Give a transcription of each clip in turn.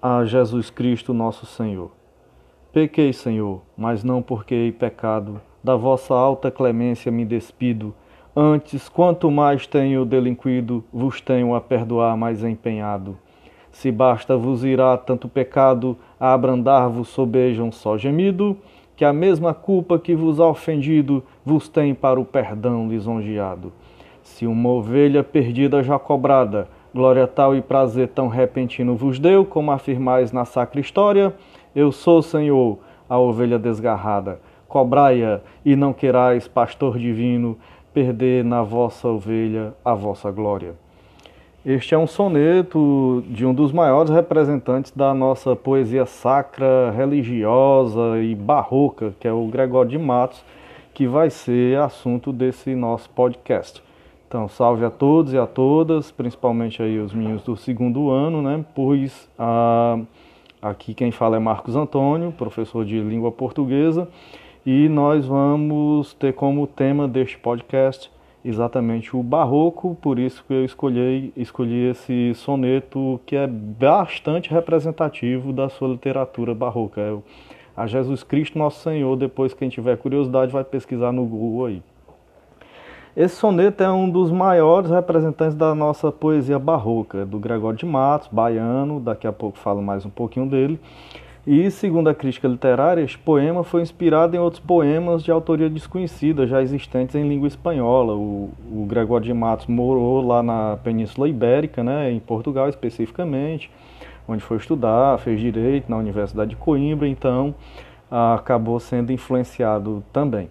a Jesus Cristo nosso Senhor. Pequei, Senhor, mas não porque hei pecado, da vossa alta clemência me despido. Antes, quanto mais tenho delinquido, vos tenho a perdoar mais empenhado. Se basta vos irá tanto pecado, a abrandar-vos sobejam só gemido, que a mesma culpa que vos ha ofendido, vos tem para o perdão lisonjeado. Se uma ovelha perdida já cobrada, glória tal e prazer tão repentino vos deu, como afirmais na sacra história, eu sou, Senhor, a ovelha desgarrada. Cobrai-a e não querais, pastor divino, perder na vossa ovelha a vossa glória. Este é um soneto de um dos maiores representantes da nossa poesia sacra, religiosa e barroca, que é o Gregório de Matos, que vai ser assunto desse nosso podcast. Então, salve a todos e a todas, principalmente aí os meninos do segundo ano, né? Pois ah, aqui quem fala é Marcos Antônio, professor de língua portuguesa, e nós vamos ter como tema deste podcast exatamente o barroco, por isso que eu escolhi, escolhi esse soneto que é bastante representativo da sua literatura barroca. É a Jesus Cristo Nosso Senhor, depois quem tiver curiosidade vai pesquisar no Google aí. Esse soneto é um dos maiores representantes da nossa poesia barroca, do Gregório de Matos, baiano, daqui a pouco falo mais um pouquinho dele. E, segundo a crítica literária, este poema foi inspirado em outros poemas de autoria desconhecida, já existentes em língua espanhola. O, o Gregório de Matos morou lá na Península Ibérica, né, em Portugal especificamente, onde foi estudar, fez direito na Universidade de Coimbra, então acabou sendo influenciado também.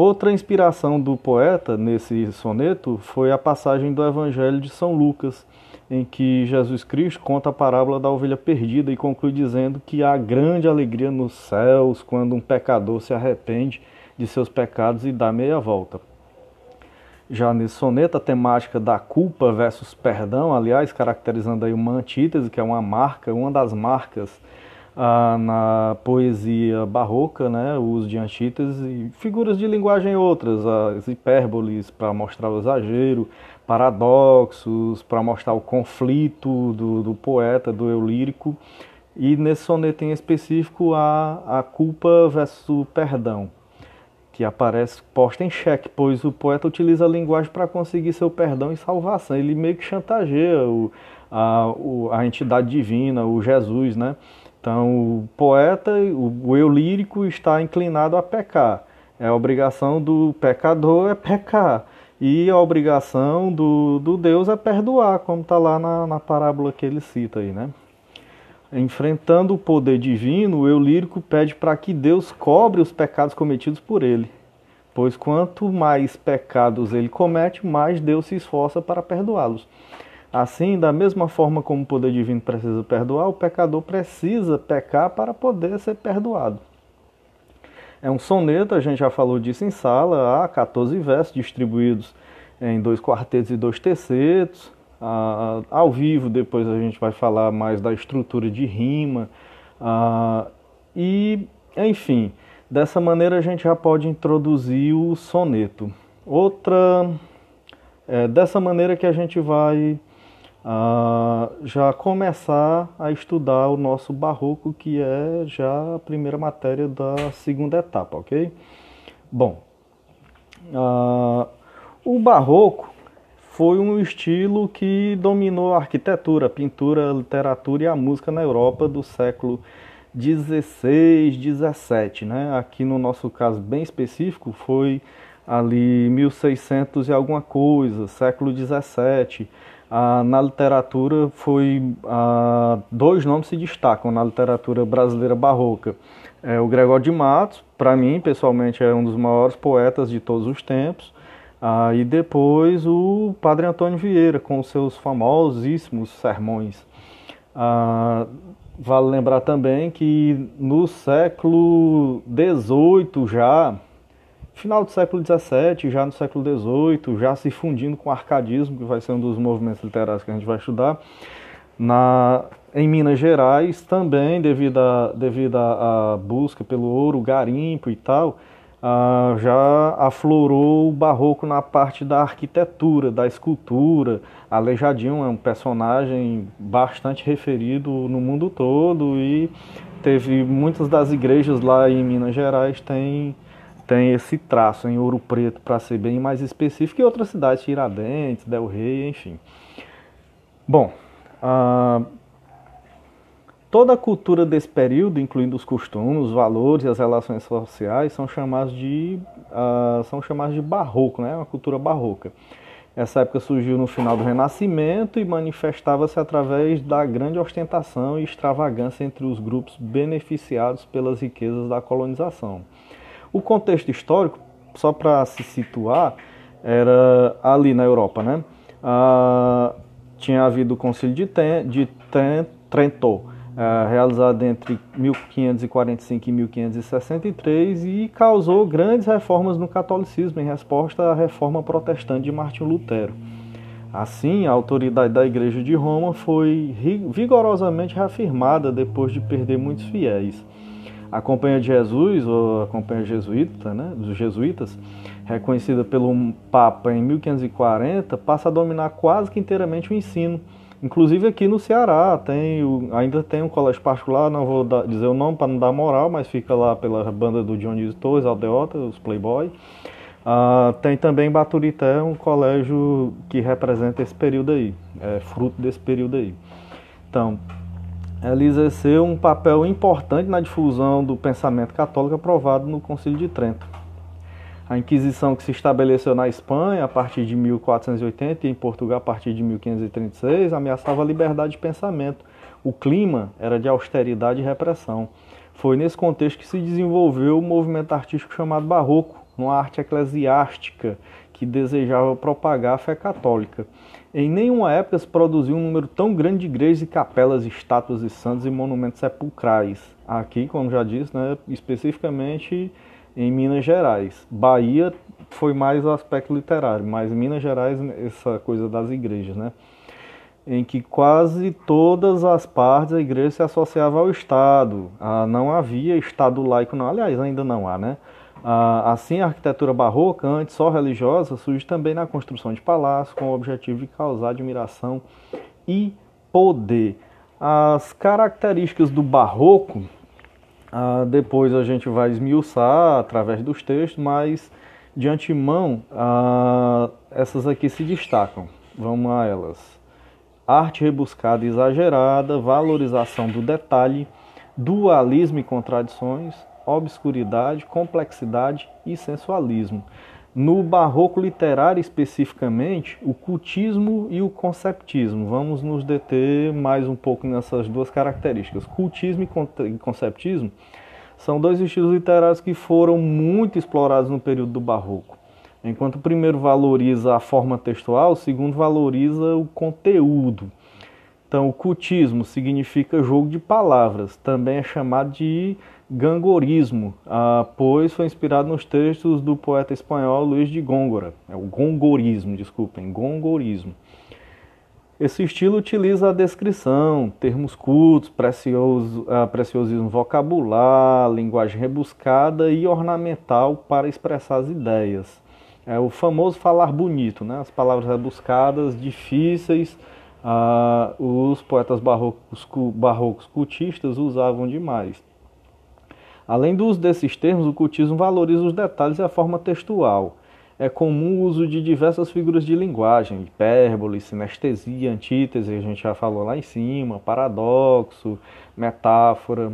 Outra inspiração do poeta nesse soneto foi a passagem do Evangelho de São Lucas, em que Jesus Cristo conta a parábola da ovelha perdida e conclui dizendo que há grande alegria nos céus quando um pecador se arrepende de seus pecados e dá meia volta. Já nesse soneto, a temática da culpa versus perdão, aliás, caracterizando aí uma antítese, que é uma marca, uma das marcas ah, na poesia barroca, né, o uso de antíteses figuras de linguagem outras, as hipérboles para mostrar o exagero, paradoxos para mostrar o conflito do, do, poeta, do eu lírico, e nesse soneto em específico a, a culpa versus o perdão, que aparece posta em xeque, pois o poeta utiliza a linguagem para conseguir seu perdão e salvação, ele meio que chantageia o, a, a entidade divina, o Jesus, né? Então, o poeta, o, eu lírico está inclinado a pecar. É a obrigação do pecador é pecar. E a obrigação do, do Deus é perdoar, como está lá na, na parábola que ele cita aí, né? Enfrentando o poder divino, o eu lírico pede para que Deus cobre os pecados cometidos por ele. Pois quanto mais pecados ele comete, mais Deus se esforça para perdoá-los. Assim, da mesma forma como o poder divino precisa perdoar, o pecador precisa pecar para poder ser perdoado. É um soneto, a gente já falou disso em sala, há 14 versos distribuídos em dois quartetos e dois tercetos. Ah, ao vivo, depois a gente vai falar mais da estrutura de rima. Ah, e, enfim, dessa maneira a gente já pode introduzir o soneto. Outra. É dessa maneira que a gente vai uh, já começar a estudar o nosso barroco, que é já a primeira matéria da segunda etapa, ok? Bom, o barroco foi um estilo que dominou a arquitetura, a pintura, a literatura e a música na Europa do século 16, 17, né? Aqui no nosso caso bem específico foi ali 1600 e alguma coisa, século 17 ah, na literatura foi ah, dois nomes se destacam na literatura brasileira barroca. É, o Gregório de Matos, para mim pessoalmente é um dos maiores poetas de todos os tempos, ah, e depois o Padre Antônio Vieira com seus famosíssimos sermões. Ah, vale lembrar também que no século XVIII já final do século XVII, já no século XVIII, já se fundindo com o arcadismo, que vai ser um dos movimentos literários que a gente vai estudar. Na, em Minas Gerais, também devido à devido a, busca pelo ouro, garimpo e tal, ah, já aflorou o barroco na parte da arquitetura, da escultura. Aleijadinho é um personagem bastante referido no mundo todo e teve muitas das igrejas lá em Minas Gerais têm tem esse traço em ouro preto para ser bem mais específico e outras cidades, Tiradentes, Del Rey, enfim. Bom, ah, Toda a cultura desse período, incluindo os costumes, os valores e as relações sociais, são chamados de, uh, são chamados de barroco, né? uma cultura barroca. Essa época surgiu no final do Renascimento e manifestava-se através da grande ostentação e extravagância entre os grupos beneficiados pelas riquezas da colonização. O contexto histórico, só para se situar, era ali na Europa, né? Uh, tinha havido o Concílio de, Ten, de Ten, Trento, uh, realizado entre 1545 e 1563 e causou grandes reformas no catolicismo em resposta à reforma protestante de Martinho Lutero. Assim, a autoridade da Igreja de Roma foi vigorosamente reafirmada depois de perder muitos fiéis. A Companhia de Jesus, ou a Companhia Jesuíta, né, dos Jesuítas, reconhecida pelo Papa em 1540, passa a dominar quase que inteiramente o ensino, Inclusive aqui no Ceará tem ainda tem um colégio particular, não vou dar, dizer o nome para não dar moral, mas fica lá pela banda do Dionísio Torres, Aldeota, os Playboy. Uh, tem também Baturité, um colégio que representa esse período aí, é fruto desse período aí. Então, ela exerceu um papel importante na difusão do pensamento católico aprovado no Concílio de Trento. A Inquisição que se estabeleceu na Espanha a partir de 1480 e em Portugal a partir de 1536 ameaçava a liberdade de pensamento. O clima era de austeridade e repressão. Foi nesse contexto que se desenvolveu o movimento artístico chamado Barroco, uma arte eclesiástica que desejava propagar a fé católica. Em nenhuma época se produziu um número tão grande de igrejas e capelas, estátuas de santos e monumentos sepulcrais. Aqui, como já disse, né, especificamente em Minas Gerais. Bahia foi mais o aspecto literário, mas Minas Gerais, essa coisa das igrejas, né? Em que quase todas as partes da igreja se associavam ao Estado. Ah, não havia Estado laico, não. Aliás, ainda não há, né? Assim, a arquitetura barroca, antes só religiosa, surge também na construção de palácios, com o objetivo de causar admiração e poder. As características do barroco ah, depois a gente vai esmiuçar através dos textos, mas de antemão ah, essas aqui se destacam. Vamos a elas. Arte rebuscada e exagerada, valorização do detalhe, dualismo e contradições, obscuridade, complexidade e sensualismo. No barroco literário especificamente, o cultismo e o conceptismo. Vamos nos deter mais um pouco nessas duas características. Cultismo e conceptismo são dois estilos literários que foram muito explorados no período do barroco. Enquanto o primeiro valoriza a forma textual, o segundo valoriza o conteúdo. Então, o cultismo significa jogo de palavras, também é chamado de gangorismo, ah, pois foi inspirado nos textos do poeta espanhol Luís de Góngora. É o gongorismo, desculpem, gongorismo. Esse estilo utiliza a descrição, termos cultos, precioso, ah, preciosismo vocabular, linguagem rebuscada e ornamental para expressar as ideias. É o famoso falar bonito, né? as palavras rebuscadas, difíceis, ah, os poetas barrocos, barrocos cultistas usavam demais. Além do uso desses termos, o cultismo valoriza os detalhes e a forma textual. É comum o uso de diversas figuras de linguagem, hipérbole, sinestesia, antítese, a gente já falou lá em cima, paradoxo, metáfora.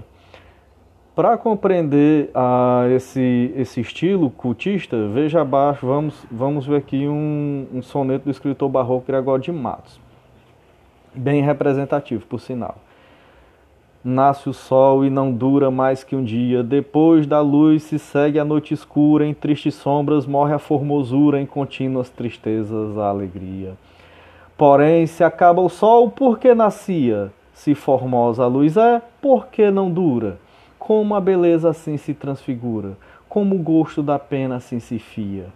Para compreender ah, esse, esse estilo cultista, veja abaixo, vamos, vamos ver aqui um, um soneto do escritor barroco Gregório de Matos. Bem representativo, por sinal. Nasce o sol e não dura mais que um dia. Depois da luz se segue a noite escura. Em tristes sombras morre a formosura. Em contínuas tristezas a alegria. Porém, se acaba o sol, por que nascia? Se formosa a luz é, por que não dura? Como a beleza assim se transfigura? Como o gosto da pena assim se fia?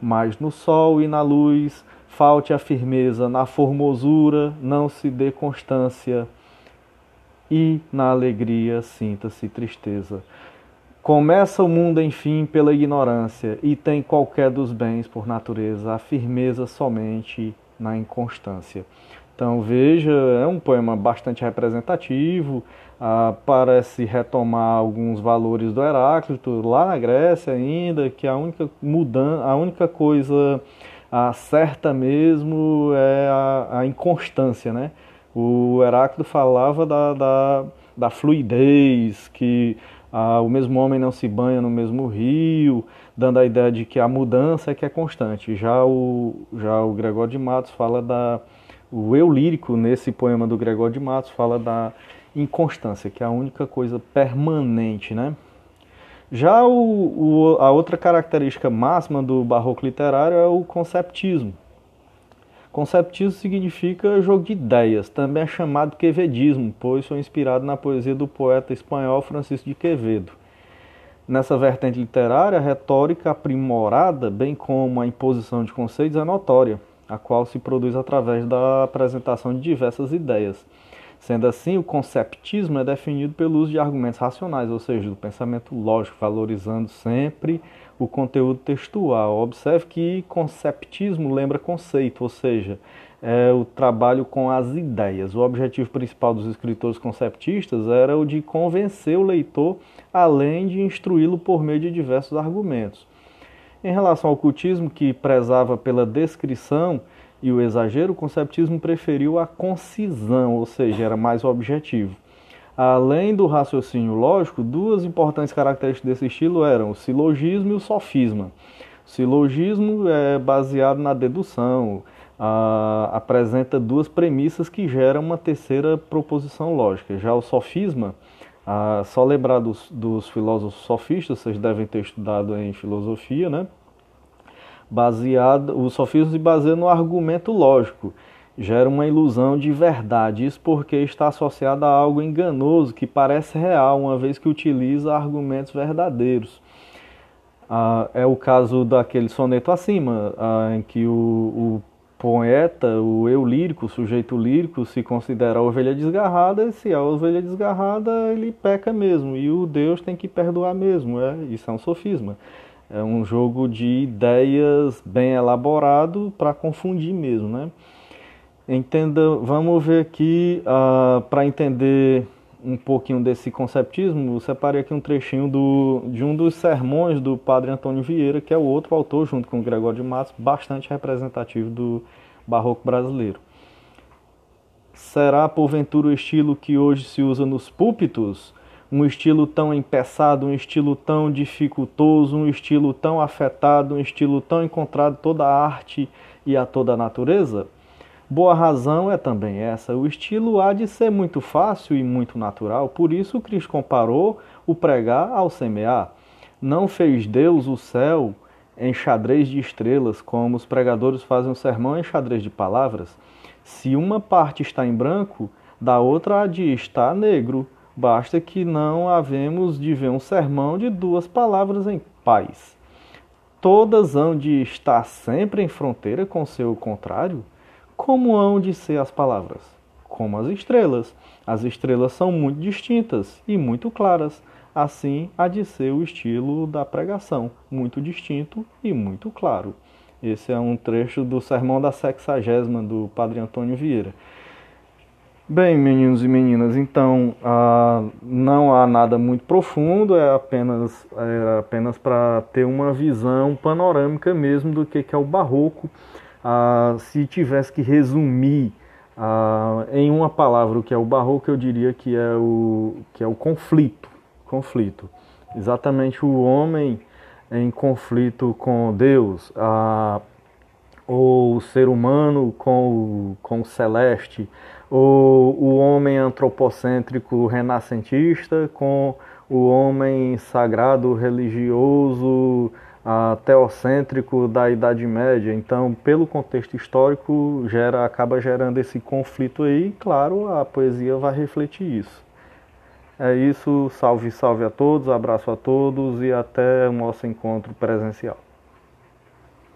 Mas no sol e na luz falte a firmeza, na formosura não se dê constância e na alegria sinta-se tristeza. Começa o mundo, enfim, pela ignorância, e tem qualquer dos bens por natureza, a firmeza somente na inconstância. Então veja, é um poema bastante representativo, ah, parece retomar alguns valores do Heráclito, lá na Grécia ainda, que a única mudança, a única coisa ah, certa mesmo é a, a, inconstância, né? O Heráclito falava da, da, da fluidez, que ah, o mesmo homem não se banha no mesmo rio, dando a ideia de que a mudança é que é constante. Já o, já o Gregório de Matos fala da. O eu lírico, nesse poema do Gregório de Matos, fala da inconstância, que é a única coisa permanente, né? Já o, o, a outra característica máxima do barroco literário é o conceptismo. Conceptismo significa jogo de ideias, também é chamado quevedismo, pois foi inspirado na poesia do poeta espanhol Francisco de Quevedo. Nessa vertente literária, a retórica aprimorada, bem como a imposição de conceitos, é notória, a qual se produz através da apresentação de diversas ideias. Sendo assim, o conceptismo é definido pelo uso de argumentos racionais, ou seja, do pensamento lógico, valorizando sempre o conteúdo textual. Observe que conceptismo lembra conceito, ou seja, é o trabalho com as ideias. O objetivo principal dos escritores conceptistas era o de convencer o leitor, além de instruí-lo por meio de diversos argumentos. Em relação ao cultismo, que prezava pela descrição e o exagero, o conceptismo preferiu a concisão, ou seja, era mais objetivo. Além do raciocínio lógico, duas importantes características desse estilo eram o silogismo e o sofisma. O silogismo é baseado na dedução, a, apresenta duas premissas que geram uma terceira proposição lógica. Já o sofisma, a, só lembrar dos, dos filósofos sofistas, vocês devem ter estudado em filosofia, né? Baseado, o sofismo se baseia no argumento lógico gera uma ilusão de verdade. Isso porque está associado a algo enganoso que parece real, uma vez que utiliza argumentos verdadeiros. Ah, é o caso daquele soneto acima, ah, em que o, o, poeta, o eu lírico, o sujeito lírico, se considera a ovelha desgarrada, e se é a ovelha desgarrada, ele peca mesmo, e o Deus tem que perdoar mesmo. É, isso é um sofisma. É um jogo de ideias bem elaborado para confundir mesmo, né? Entenda, vamos ver aqui uh, ah, para entender um pouquinho desse conceptismo, eu separei aqui um trechinho do, de um dos sermões do padre Antônio Vieira, que é o outro autor, junto com o Gregório de Matos, bastante representativo do barroco brasileiro. Será, porventura, o estilo que hoje se usa nos púlpitos? Um estilo tão empeçado, um estilo tão dificultoso, um estilo tão afetado, um estilo tão encontrado toda a arte e a toda a natureza? Boa razão é também essa. O estilo há de ser muito fácil e muito natural, por isso Cristo comparou o pregar ao semear. Não fez Deus o céu em xadrez de estrelas, como os pregadores fazem o sermão em xadrez de palavras. Se uma parte está em branco, da outra há de estar negro. Basta que não havemos de ver um sermão de duas palavras em paz. Todas hão de estar sempre em fronteira com seu contrário? Como hão de ser as palavras? Como as estrelas. As estrelas são muito distintas e muito claras. Assim há de ser o estilo da pregação, muito distinto e muito claro. Esse é um trecho do Sermão da Sexagésima do Padre Antônio Vieira. Bem, meninos e meninas, então ah, não há nada muito profundo, é apenas, é apenas para ter uma visão panorâmica mesmo do que, que é o barroco ah, se tivesse que resumir ah, em uma palavra o que é o barroco, eu diria que é o, que é o conflito. Conflito. Exatamente o homem em conflito com Deus, ah, ou o ser humano com o, com o celeste, ou o homem antropocêntrico renascentista com o homem sagrado religioso teocêntrico da Idade Média. Então, pelo contexto histórico, gera, acaba gerando esse conflito aí. E, claro, a poesia vai refletir isso. É isso, salve, salve a todos, abraço a todos e até o nosso encontro presencial.